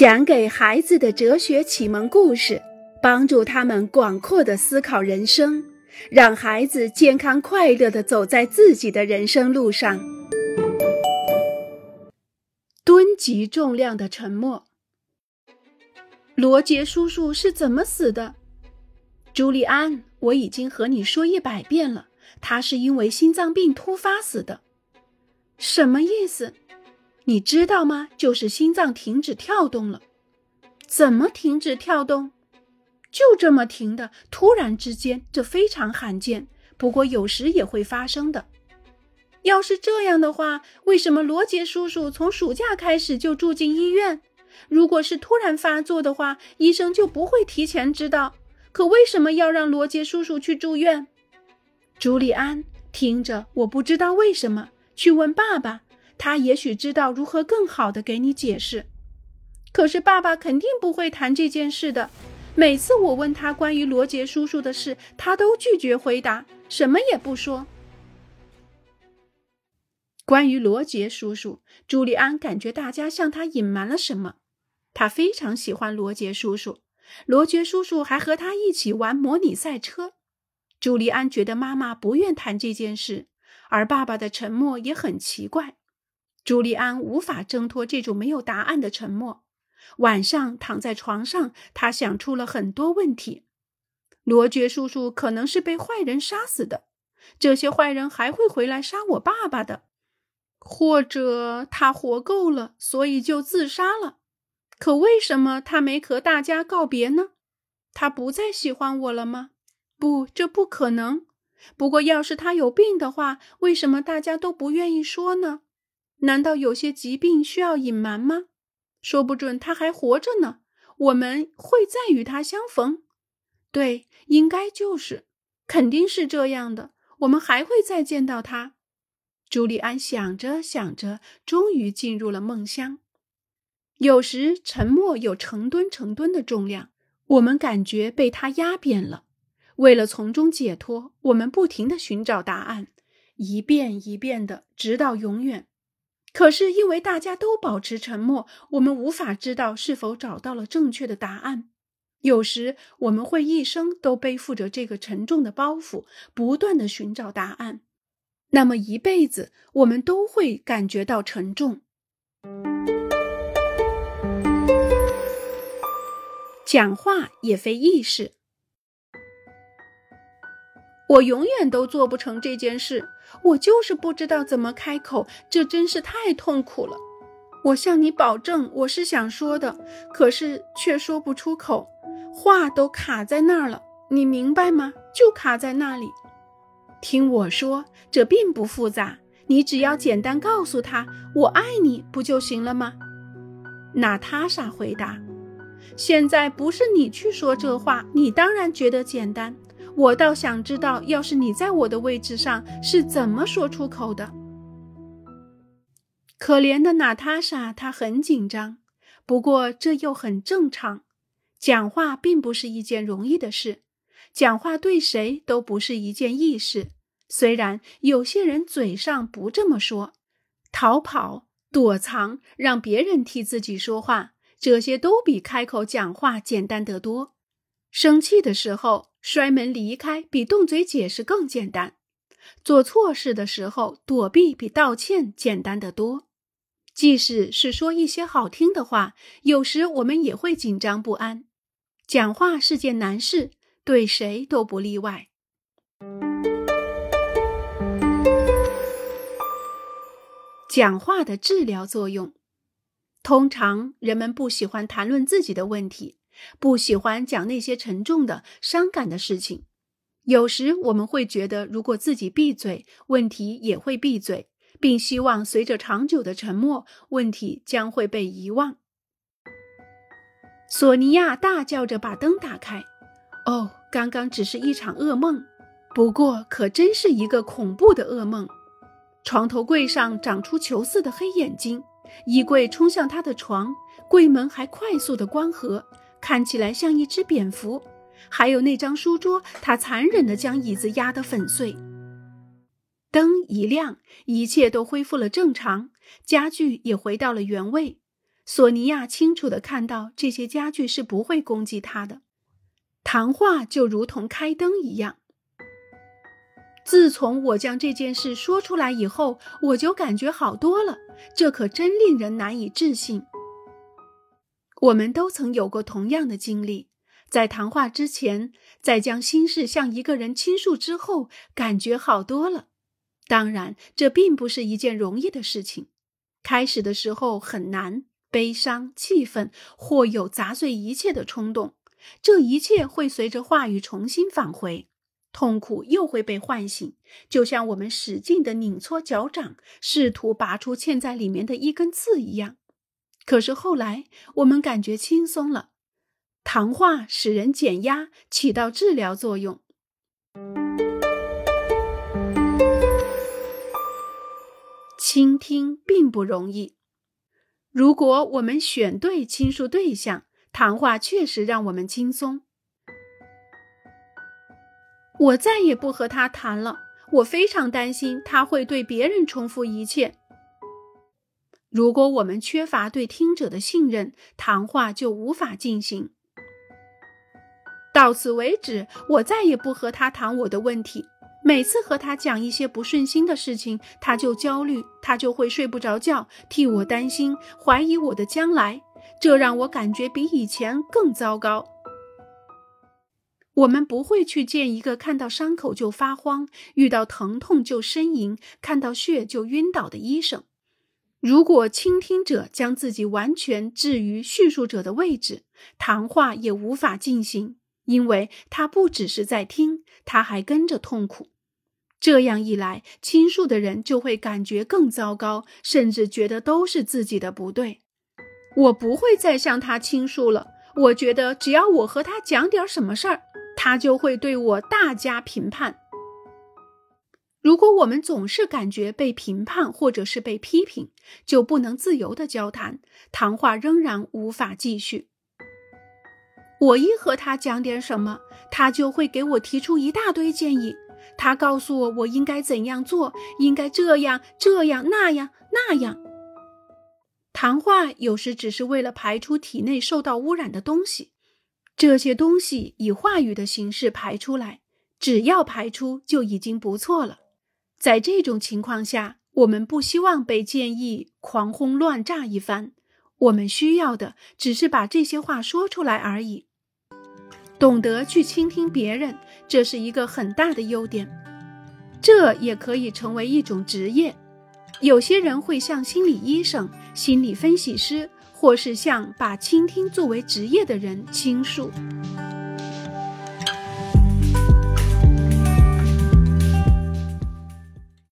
讲给孩子的哲学启蒙故事，帮助他们广阔的思考人生，让孩子健康快乐的走在自己的人生路上。吨级重量的沉默。罗杰叔叔是怎么死的？朱利安，我已经和你说一百遍了，他是因为心脏病突发死的。什么意思？你知道吗？就是心脏停止跳动了。怎么停止跳动？就这么停的。突然之间，这非常罕见，不过有时也会发生的。要是这样的话，为什么罗杰叔叔从暑假开始就住进医院？如果是突然发作的话，医生就不会提前知道。可为什么要让罗杰叔叔去住院？朱利安，听着，我不知道为什么。去问爸爸，他也许知道如何更好的给你解释。可是爸爸肯定不会谈这件事的。每次我问他关于罗杰叔叔的事，他都拒绝回答，什么也不说。关于罗杰叔叔，朱利安感觉大家向他隐瞒了什么。他非常喜欢罗杰叔叔，罗杰叔叔还和他一起玩模拟赛车。朱利安觉得妈妈不愿谈这件事。而爸爸的沉默也很奇怪，朱利安无法挣脱这种没有答案的沉默。晚上躺在床上，他想出了很多问题：罗杰叔叔可能是被坏人杀死的，这些坏人还会回来杀我爸爸的；或者他活够了，所以就自杀了。可为什么他没和大家告别呢？他不再喜欢我了吗？不，这不可能。不过，要是他有病的话，为什么大家都不愿意说呢？难道有些疾病需要隐瞒吗？说不准他还活着呢，我们会再与他相逢。对，应该就是，肯定是这样的。我们还会再见到他。朱利安想着想着，终于进入了梦乡。有时，沉默有成吨成吨的重量，我们感觉被他压扁了。为了从中解脱，我们不停地寻找答案，一遍一遍的，直到永远。可是因为大家都保持沉默，我们无法知道是否找到了正确的答案。有时我们会一生都背负着这个沉重的包袱，不断的寻找答案。那么一辈子，我们都会感觉到沉重。讲话也非易事。我永远都做不成这件事，我就是不知道怎么开口，这真是太痛苦了。我向你保证，我是想说的，可是却说不出口，话都卡在那儿了，你明白吗？就卡在那里。听我说，这并不复杂，你只要简单告诉他“我爱你”，不就行了吗？娜塔莎回答：“现在不是你去说这话，你当然觉得简单。”我倒想知道，要是你在我的位置上，是怎么说出口的？可怜的娜塔莎，她很紧张，不过这又很正常。讲话并不是一件容易的事，讲话对谁都不是一件易事。虽然有些人嘴上不这么说，逃跑、躲藏，让别人替自己说话，这些都比开口讲话简单得多。生气的时候。摔门离开比动嘴解释更简单，做错事的时候躲避比道歉简单得多。即使是说一些好听的话，有时我们也会紧张不安。讲话是件难事，对谁都不例外。讲话的治疗作用，通常人们不喜欢谈论自己的问题。不喜欢讲那些沉重的、伤感的事情。有时我们会觉得，如果自己闭嘴，问题也会闭嘴，并希望随着长久的沉默，问题将会被遗忘。索尼娅大叫着把灯打开。哦，刚刚只是一场噩梦，不过可真是一个恐怖的噩梦。床头柜上长出球似的黑眼睛，衣柜冲向他的床，柜门还快速的关合。看起来像一只蝙蝠，还有那张书桌，他残忍地将椅子压得粉碎。灯一亮，一切都恢复了正常，家具也回到了原位。索尼娅清楚地看到这些家具是不会攻击她的。谈话就如同开灯一样。自从我将这件事说出来以后，我就感觉好多了。这可真令人难以置信。我们都曾有过同样的经历，在谈话之前，在将心事向一个人倾诉之后，感觉好多了。当然，这并不是一件容易的事情。开始的时候很难，悲伤、气愤，或有砸碎一切的冲动。这一切会随着话语重新返回，痛苦又会被唤醒，就像我们使劲地拧搓脚掌，试图拔出嵌在里面的一根刺一样。可是后来，我们感觉轻松了。谈话使人减压，起到治疗作用。倾听并不容易。如果我们选对倾诉对象，谈话确实让我们轻松。我再也不和他谈了。我非常担心他会对别人重复一切。如果我们缺乏对听者的信任，谈话就无法进行。到此为止，我再也不和他谈我的问题。每次和他讲一些不顺心的事情，他就焦虑，他就会睡不着觉，替我担心，怀疑我的将来。这让我感觉比以前更糟糕。我们不会去见一个看到伤口就发慌、遇到疼痛就呻吟、看到血就晕倒的医生。如果倾听者将自己完全置于叙述者的位置，谈话也无法进行，因为他不只是在听，他还跟着痛苦。这样一来，倾诉的人就会感觉更糟糕，甚至觉得都是自己的不对。我不会再向他倾诉了。我觉得，只要我和他讲点什么事儿，他就会对我大加评判。如果我们总是感觉被评判或者是被批评，就不能自由的交谈，谈话仍然无法继续。我一和他讲点什么，他就会给我提出一大堆建议。他告诉我我应该怎样做，应该这样、这样、那样、那样。谈话有时只是为了排出体内受到污染的东西，这些东西以话语的形式排出来，只要排出就已经不错了。在这种情况下，我们不希望被建议狂轰乱炸一番，我们需要的只是把这些话说出来而已。懂得去倾听别人，这是一个很大的优点，这也可以成为一种职业。有些人会向心理医生、心理分析师，或是向把倾听作为职业的人倾诉。